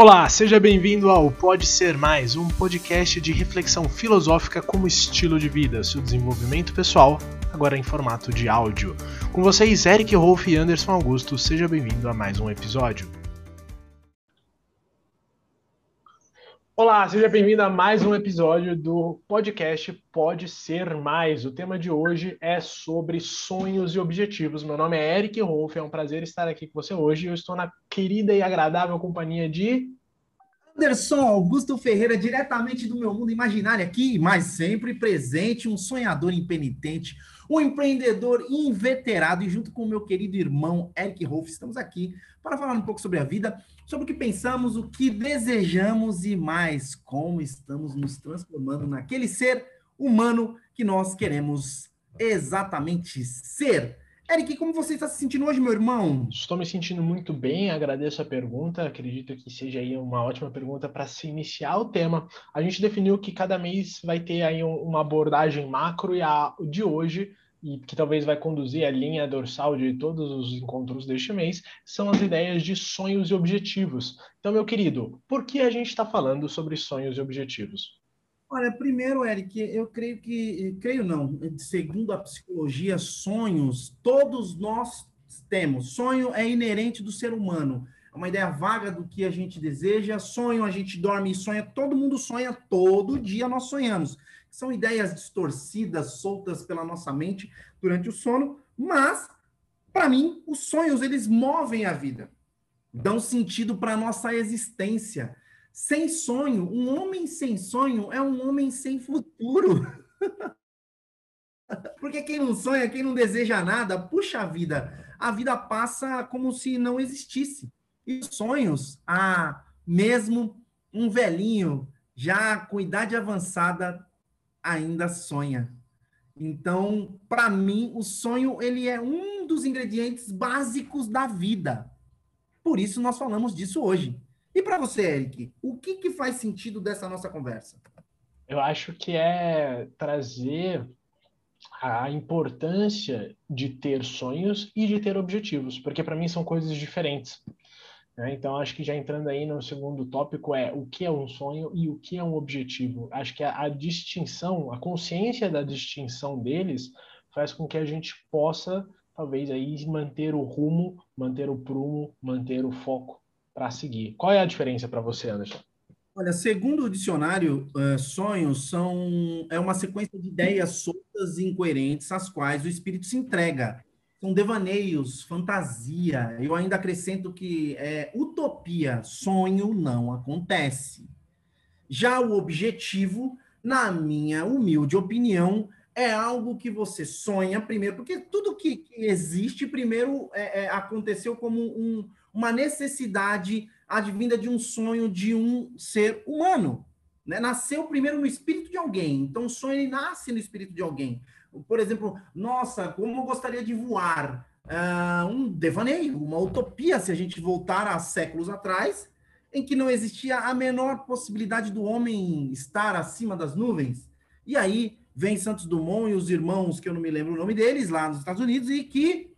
Olá, seja bem-vindo ao Pode Ser Mais, um podcast de reflexão filosófica como estilo de vida, seu desenvolvimento pessoal, agora em formato de áudio. Com vocês, Eric Rolf e Anderson Augusto, seja bem-vindo a mais um episódio. Olá, seja bem-vindo a mais um episódio do podcast Pode Ser Mais. O tema de hoje é sobre sonhos e objetivos. Meu nome é Eric Rolf, é um prazer estar aqui com você hoje. Eu estou na querida e agradável companhia de Anderson Augusto Ferreira, diretamente do meu mundo imaginário aqui, mas sempre presente, um sonhador impenitente, um empreendedor inveterado e junto com o meu querido irmão Eric Rolf, estamos aqui para falar um pouco sobre a vida, sobre o que pensamos, o que desejamos e mais como estamos nos transformando naquele ser humano que nós queremos exatamente ser. Eric, como você está se sentindo hoje, meu irmão? Estou me sentindo muito bem, agradeço a pergunta. Acredito que seja aí uma ótima pergunta para se iniciar o tema. A gente definiu que cada mês vai ter aí uma abordagem macro e a de hoje e que talvez vai conduzir a linha dorsal de todos os encontros deste mês, são as ideias de sonhos e objetivos. Então, meu querido, por que a gente está falando sobre sonhos e objetivos? Olha, primeiro, Eric, eu creio que, creio não, segundo a psicologia, sonhos, todos nós temos. Sonho é inerente do ser humano. É uma ideia vaga do que a gente deseja. Sonho, a gente dorme e sonha. Todo mundo sonha, todo dia nós sonhamos. São ideias distorcidas, soltas pela nossa mente durante o sono, mas, para mim, os sonhos, eles movem a vida. Dão sentido para a nossa existência sem sonho, um homem sem sonho é um homem sem futuro. Porque quem não sonha, quem não deseja nada, puxa a vida. A vida passa como se não existisse. E sonhos, ah, mesmo um velhinho, já com idade avançada, ainda sonha. Então, para mim, o sonho ele é um dos ingredientes básicos da vida. Por isso nós falamos disso hoje. E para você, Eric, o que, que faz sentido dessa nossa conversa? Eu acho que é trazer a importância de ter sonhos e de ter objetivos, porque para mim são coisas diferentes. Né? Então, acho que já entrando aí no segundo tópico é o que é um sonho e o que é um objetivo. Acho que a, a distinção, a consciência da distinção deles faz com que a gente possa, talvez, aí manter o rumo, manter o prumo, manter o foco para seguir. Qual é a diferença para você, Anderson? Olha, segundo o dicionário, uh, sonhos são é uma sequência de ideias soltas e incoerentes às quais o espírito se entrega. São devaneios, fantasia. Eu ainda acrescento que é utopia, sonho não acontece. Já o objetivo, na minha humilde opinião, é algo que você sonha primeiro, porque tudo que, existe primeiro é, é, aconteceu como um, uma necessidade advinda de um sonho de um ser humano. Né? Nasceu primeiro no espírito de alguém. Então, o sonho nasce no espírito de alguém. Por exemplo, nossa, como eu gostaria de voar. Uh, um devaneio, uma utopia, se a gente voltar a séculos atrás, em que não existia a menor possibilidade do homem estar acima das nuvens. E aí vem Santos Dumont e os irmãos, que eu não me lembro o nome deles, lá nos Estados Unidos, e que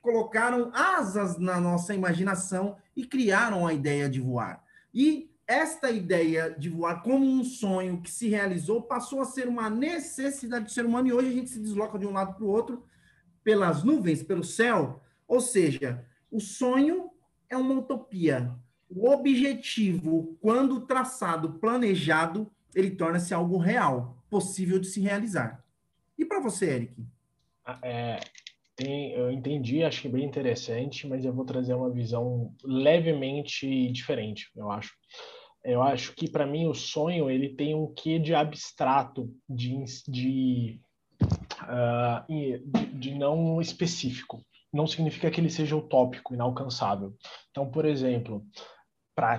colocaram asas na nossa imaginação e criaram a ideia de voar. E esta ideia de voar como um sonho que se realizou passou a ser uma necessidade do ser humano e hoje a gente se desloca de um lado para o outro pelas nuvens, pelo céu. Ou seja, o sonho é uma utopia. O objetivo, quando traçado, planejado, ele torna-se algo real, possível de se realizar. E para você, Eric? Ah, é, tem, eu entendi, acho que bem interessante, mas eu vou trazer uma visão levemente diferente, eu acho. Eu acho que para mim o sonho ele tem um quê de abstrato, de, de, uh, de, não específico. Não significa que ele seja utópico, inalcançável. Então, por exemplo,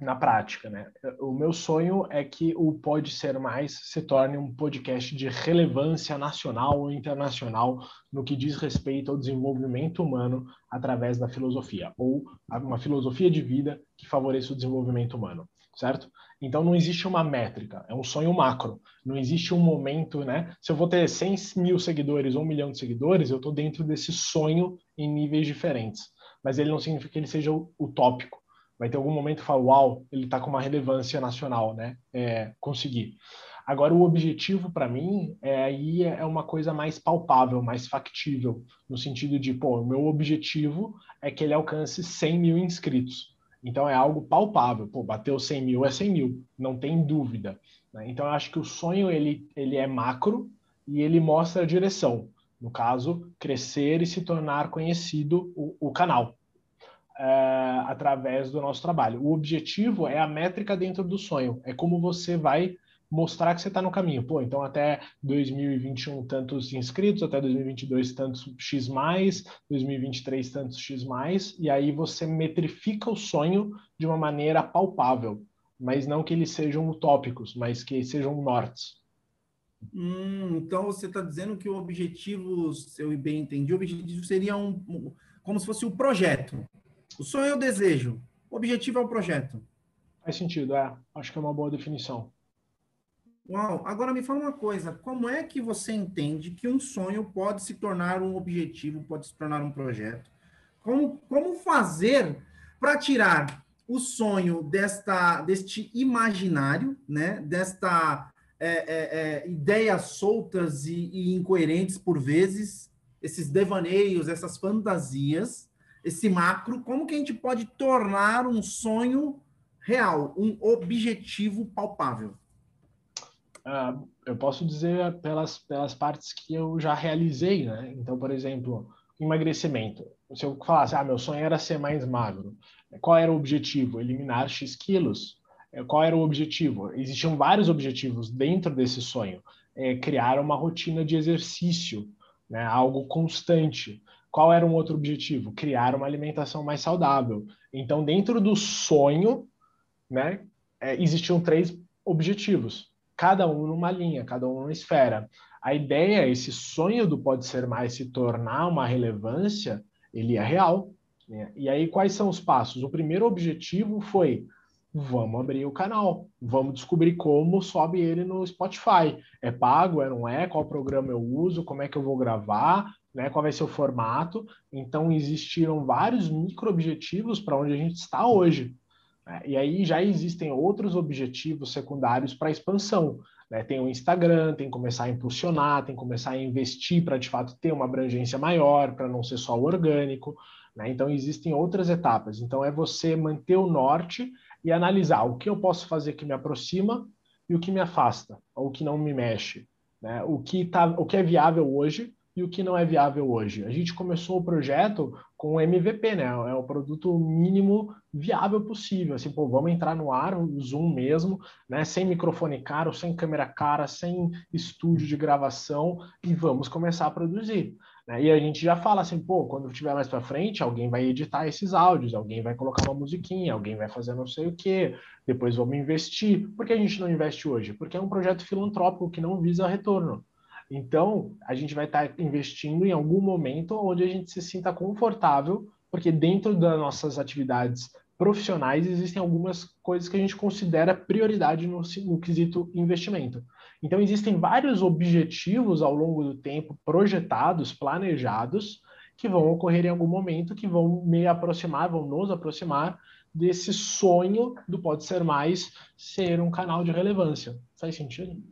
na prática, né? O meu sonho é que o Pode Ser Mais se torne um podcast de relevância nacional ou internacional no que diz respeito ao desenvolvimento humano através da filosofia, ou uma filosofia de vida que favoreça o desenvolvimento humano, certo? Então não existe uma métrica, é um sonho macro. Não existe um momento, né? Se eu vou ter 100 mil seguidores ou um milhão de seguidores, eu estou dentro desse sonho em níveis diferentes. Mas ele não significa que ele seja utópico Vai ter algum momento que fala, uau, ele está com uma relevância nacional, né? É, conseguir. Agora, o objetivo para mim é aí é uma coisa mais palpável, mais factível, no sentido de, pô, o meu objetivo é que ele alcance 100 mil inscritos. Então, é algo palpável. Pô, bateu 100 mil é 100 mil, não tem dúvida. Né? Então, eu acho que o sonho, ele, ele é macro e ele mostra a direção. No caso, crescer e se tornar conhecido o, o canal. É, através do nosso trabalho. O objetivo é a métrica dentro do sonho, é como você vai mostrar que você está no caminho. Pô, então até 2021 tantos inscritos, até 2022 tantos X mais, 2023 tantos X mais, e aí você metrifica o sonho de uma maneira palpável, mas não que eles sejam utópicos, mas que sejam nortes. Hum, então você está dizendo que o objetivo, se eu bem entendi, o objetivo seria um, como se fosse o um projeto. O sonho é o desejo, o objetivo é o projeto. Faz sentido, é. Acho que é uma boa definição. Uau, agora me fala uma coisa, como é que você entende que um sonho pode se tornar um objetivo, pode se tornar um projeto? Como, como fazer para tirar o sonho desta, deste imaginário, né? desta é, é, é, ideias soltas e, e incoerentes por vezes, esses devaneios, essas fantasias, esse macro, como que a gente pode tornar um sonho real, um objetivo palpável? Uh, eu posso dizer pelas, pelas partes que eu já realizei, né? Então, por exemplo, emagrecimento. Se eu falasse, ah, meu sonho era ser mais magro, qual era o objetivo? Eliminar X quilos. É, qual era o objetivo? Existiam vários objetivos dentro desse sonho. É, criar uma rotina de exercício, né? algo constante. Qual era um outro objetivo? Criar uma alimentação mais saudável. Então, dentro do sonho, né, é, existiam três objetivos cada um numa linha, cada um numa esfera. A ideia, esse sonho do pode ser mais se tornar uma relevância, ele é real. Né? E aí, quais são os passos? O primeiro objetivo foi vamos abrir o canal, vamos descobrir como sobe ele no Spotify. É pago, é não é? Qual programa eu uso? Como é que eu vou gravar? Né? Qual vai ser o formato? Então existiram vários micro objetivos para onde a gente está hoje. Né? E aí já existem outros objetivos secundários para expansão. Né? Tem o Instagram, tem que começar a impulsionar, tem que começar a investir para de fato ter uma abrangência maior, para não ser só o orgânico. Né? Então existem outras etapas. Então é você manter o norte e analisar o que eu posso fazer que me aproxima e o que me afasta, ou o que não me mexe. Né? O, que tá, o que é viável hoje e o que não é viável hoje. A gente começou o projeto com MVP, né? É o produto mínimo viável possível. Assim, pô, vamos entrar no ar, o Zoom mesmo, né? Sem microfone caro, sem câmera cara, sem estúdio de gravação e vamos começar a produzir. Né? E a gente já fala assim, pô, quando tiver mais para frente, alguém vai editar esses áudios, alguém vai colocar uma musiquinha, alguém vai fazer não sei o quê, depois vamos investir. Por que a gente não investe hoje? Porque é um projeto filantrópico que não visa retorno. Então, a gente vai estar investindo em algum momento onde a gente se sinta confortável, porque dentro das nossas atividades profissionais existem algumas coisas que a gente considera prioridade no, no quesito investimento. Então, existem vários objetivos ao longo do tempo projetados, planejados, que vão ocorrer em algum momento, que vão me aproximar, vão nos aproximar desse sonho do Pode Ser Mais ser um canal de relevância. Faz sentido?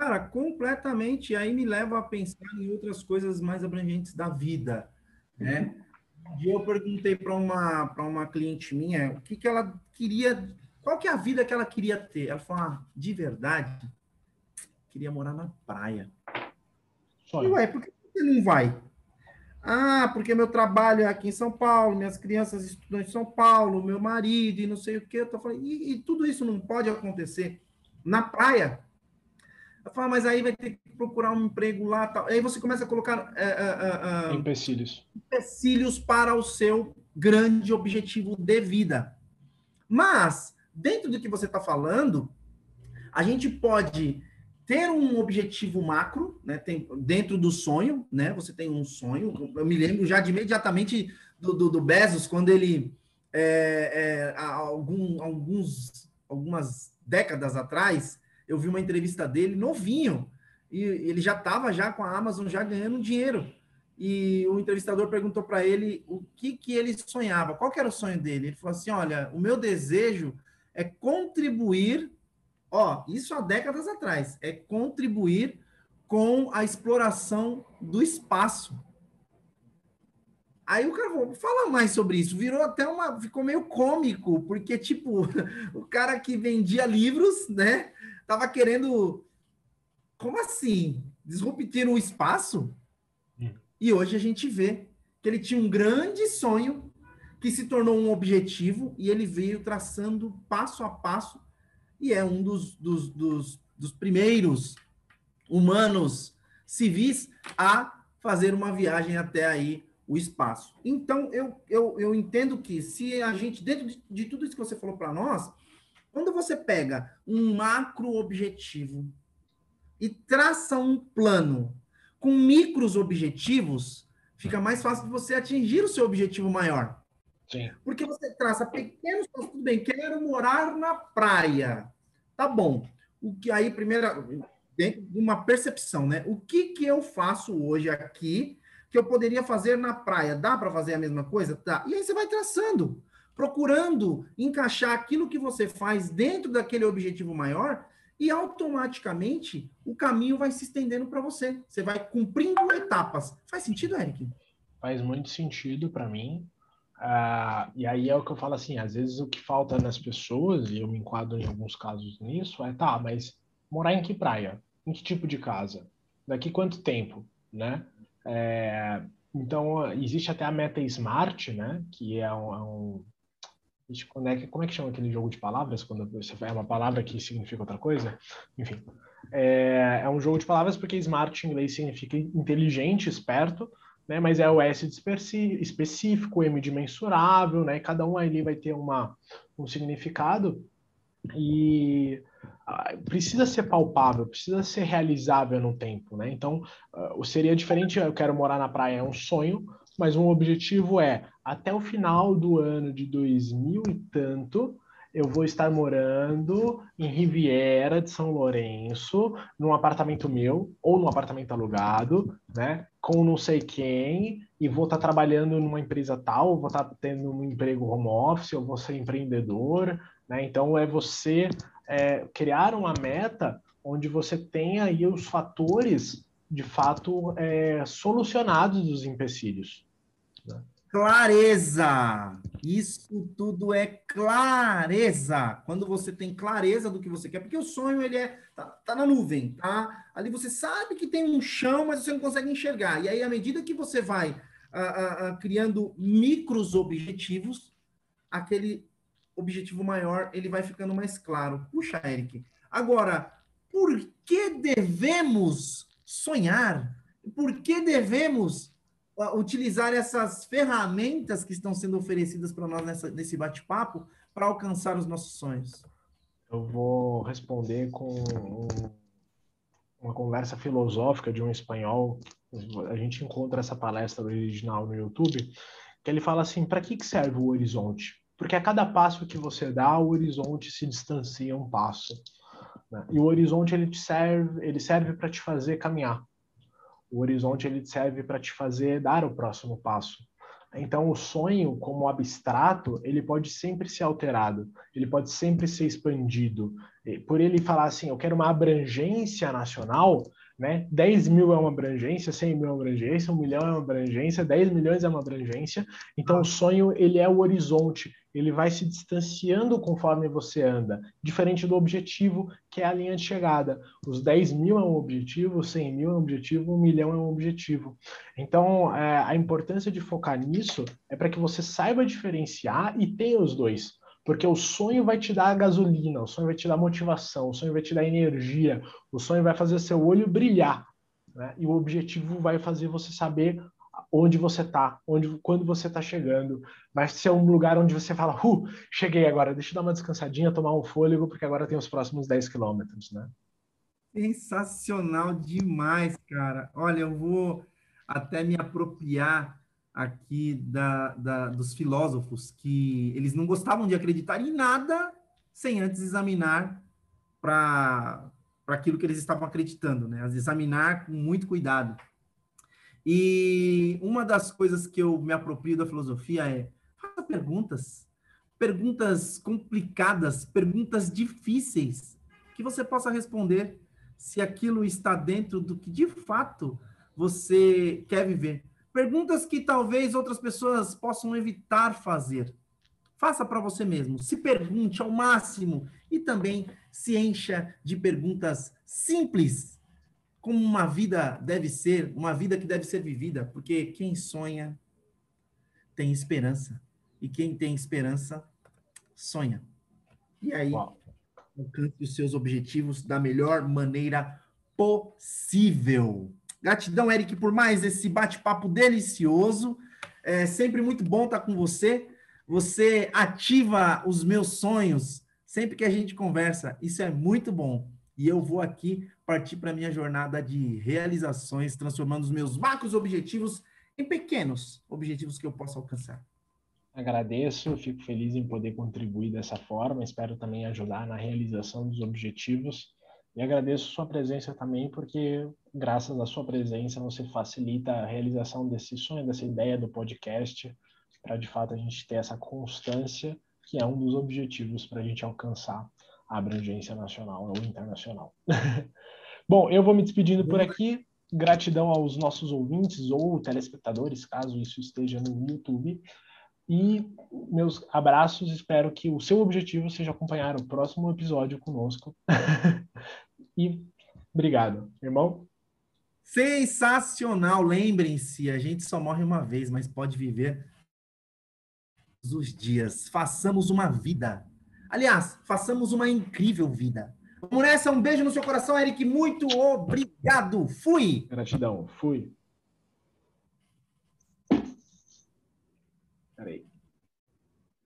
Cara, completamente. Aí me leva a pensar em outras coisas mais abrangentes da vida, né? Um eu perguntei para uma para uma cliente minha o que que ela queria, qual que é a vida que ela queria ter. Ela falou: ah, de verdade, queria morar na praia. Só Ué, por que você não vai? Ah, porque meu trabalho é aqui em São Paulo, minhas crianças estudam em São Paulo, meu marido e não sei o que. Eu tô falando, e, e tudo isso não pode acontecer na praia? Eu falo, mas aí vai ter que procurar um emprego lá tal. Aí você começa a colocar é, é, é, empecilhos. empecilhos para o seu grande objetivo de vida. Mas, dentro do que você está falando, a gente pode ter um objetivo macro, né? Tem, dentro do sonho, né? Você tem um sonho. Eu me lembro já de imediatamente do, do, do Bezos, quando ele, é, é, algum, alguns, algumas décadas atrás, eu vi uma entrevista dele novinho e ele já estava já com a Amazon já ganhando dinheiro. e o entrevistador perguntou para ele o que, que ele sonhava, qual era o sonho dele. Ele falou assim: Olha, o meu desejo é contribuir, ó, isso há décadas atrás, é contribuir com a exploração do espaço. Aí o cara falou, fala mais sobre isso. Virou até uma. Ficou meio cômico, porque, tipo, o cara que vendia livros, né? Tava querendo. Como assim? Disruptir o espaço? Hum. E hoje a gente vê que ele tinha um grande sonho que se tornou um objetivo e ele veio traçando passo a passo e é um dos, dos, dos, dos primeiros humanos civis a fazer uma viagem até aí o espaço. Então, eu, eu, eu entendo que se a gente, dentro de, de tudo isso que você falou para nós, quando você pega um macro objetivo e traça um plano com micros objetivos, fica mais fácil de você atingir o seu objetivo maior. Sim. Porque você traça pequenos passos, tudo bem, quero morar na praia. Tá bom. O que aí, primeira, dentro de uma percepção, né? O que que eu faço hoje aqui que eu poderia fazer na praia. Dá para fazer a mesma coisa? Tá. E aí você vai traçando, procurando encaixar aquilo que você faz dentro daquele objetivo maior e automaticamente o caminho vai se estendendo para você. Você vai cumprindo etapas. Faz sentido, Eric? Faz muito sentido para mim. Uh, e aí é o que eu falo assim, às vezes o que falta nas pessoas, e eu me enquadro em alguns casos nisso, é tá, mas morar em que praia? Em que tipo de casa? Daqui quanto tempo, né? É, então, existe até a meta smart, né? Que é um, é um é, como é que chama aquele jogo de palavras quando você é uma palavra que significa outra coisa? Enfim, é, é, um jogo de palavras porque smart em inglês significa inteligente, esperto, né? Mas é o S específico, M de mensurável, né? Cada um ali vai ter uma, um significado e ah, precisa ser palpável, precisa ser realizável no tempo, né? Então, uh, seria diferente, eu quero morar na praia, é um sonho, mas um objetivo é, até o final do ano de 2000 e tanto, eu vou estar morando em Riviera de São Lourenço, num apartamento meu, ou num apartamento alugado, né? Com não sei quem, e vou estar trabalhando numa empresa tal, vou estar tendo um emprego home office, eu vou ser empreendedor, né? Então, é você é, criar uma meta onde você tenha aí os fatores, de fato, é, solucionados dos empecilhos. Né? Clareza! Isso tudo é clareza. Quando você tem clareza do que você quer, porque o sonho ele é tá, tá, na nuvem, tá? Ali você sabe que tem um chão, mas você não consegue enxergar. E aí, à medida que você vai a, a, a, criando micros objetivos, aquele objetivo maior, ele vai ficando mais claro. Puxa, Eric. Agora, por que devemos sonhar? Por que devemos utilizar essas ferramentas que estão sendo oferecidas para nós nessa, nesse bate-papo para alcançar os nossos sonhos? Eu vou responder com uma conversa filosófica de um espanhol. A gente encontra essa palestra original no YouTube, que ele fala assim: para que serve o horizonte? Porque a cada passo que você dá, o horizonte se distancia um passo. Né? E o horizonte ele te serve, ele serve para te fazer caminhar. O horizonte ele serve para te fazer dar o próximo passo. Então, o sonho, como abstrato, ele pode sempre ser alterado, ele pode sempre ser expandido. Por ele falar assim, eu quero uma abrangência nacional, né? 10 mil é uma abrangência, 100 mil é uma abrangência, 1 milhão é uma abrangência, 10 milhões é uma abrangência. Então, o sonho, ele é o horizonte, ele vai se distanciando conforme você anda, diferente do objetivo, que é a linha de chegada. Os 10 mil é um objetivo, 100 mil é um objetivo, 1 milhão é um objetivo. Então, é, a importância de focar nisso é para que você saiba diferenciar e tenha os dois. Porque o sonho vai te dar gasolina, o sonho vai te dar motivação, o sonho vai te dar energia, o sonho vai fazer seu olho brilhar. Né? E o objetivo vai fazer você saber onde você está, onde, quando você está chegando. Vai ser um lugar onde você fala, uh, cheguei agora, deixa eu dar uma descansadinha, tomar um fôlego, porque agora tem os próximos 10 quilômetros, né? Sensacional demais, cara. Olha, eu vou até me apropriar aqui da, da, dos filósofos que eles não gostavam de acreditar em nada sem antes examinar para aquilo que eles estavam acreditando, né? Examinar com muito cuidado. E uma das coisas que eu me aproprio da filosofia é faça perguntas, perguntas complicadas, perguntas difíceis, que você possa responder se aquilo está dentro do que de fato você quer viver. Perguntas que talvez outras pessoas possam evitar fazer. Faça para você mesmo, se pergunte ao máximo e também se encha de perguntas simples, como uma vida deve ser, uma vida que deve ser vivida, porque quem sonha tem esperança, e quem tem esperança sonha. E aí, Uau. alcance os seus objetivos da melhor maneira possível. Gratidão, Eric, por mais esse bate-papo delicioso. É sempre muito bom estar com você. Você ativa os meus sonhos sempre que a gente conversa. Isso é muito bom. E eu vou aqui partir para a minha jornada de realizações, transformando os meus macros objetivos em pequenos objetivos que eu possa alcançar. Agradeço, fico feliz em poder contribuir dessa forma, espero também ajudar na realização dos objetivos e agradeço sua presença também, porque graças à sua presença você facilita a realização desse sonho, dessa ideia do podcast, para de fato a gente ter essa constância, que é um dos objetivos para a gente alcançar a abrangência nacional ou internacional. Bom, eu vou me despedindo por aqui. Gratidão aos nossos ouvintes ou telespectadores, caso isso esteja no YouTube. E meus abraços, espero que o seu objetivo seja acompanhar o próximo episódio conosco. e obrigado, irmão. Sensacional! Lembrem-se, a gente só morre uma vez, mas pode viver os dias. Façamos uma vida. Aliás, façamos uma incrível vida. Vamos nessa, um beijo no seu coração, Eric. Muito obrigado. Fui. Gratidão. Fui.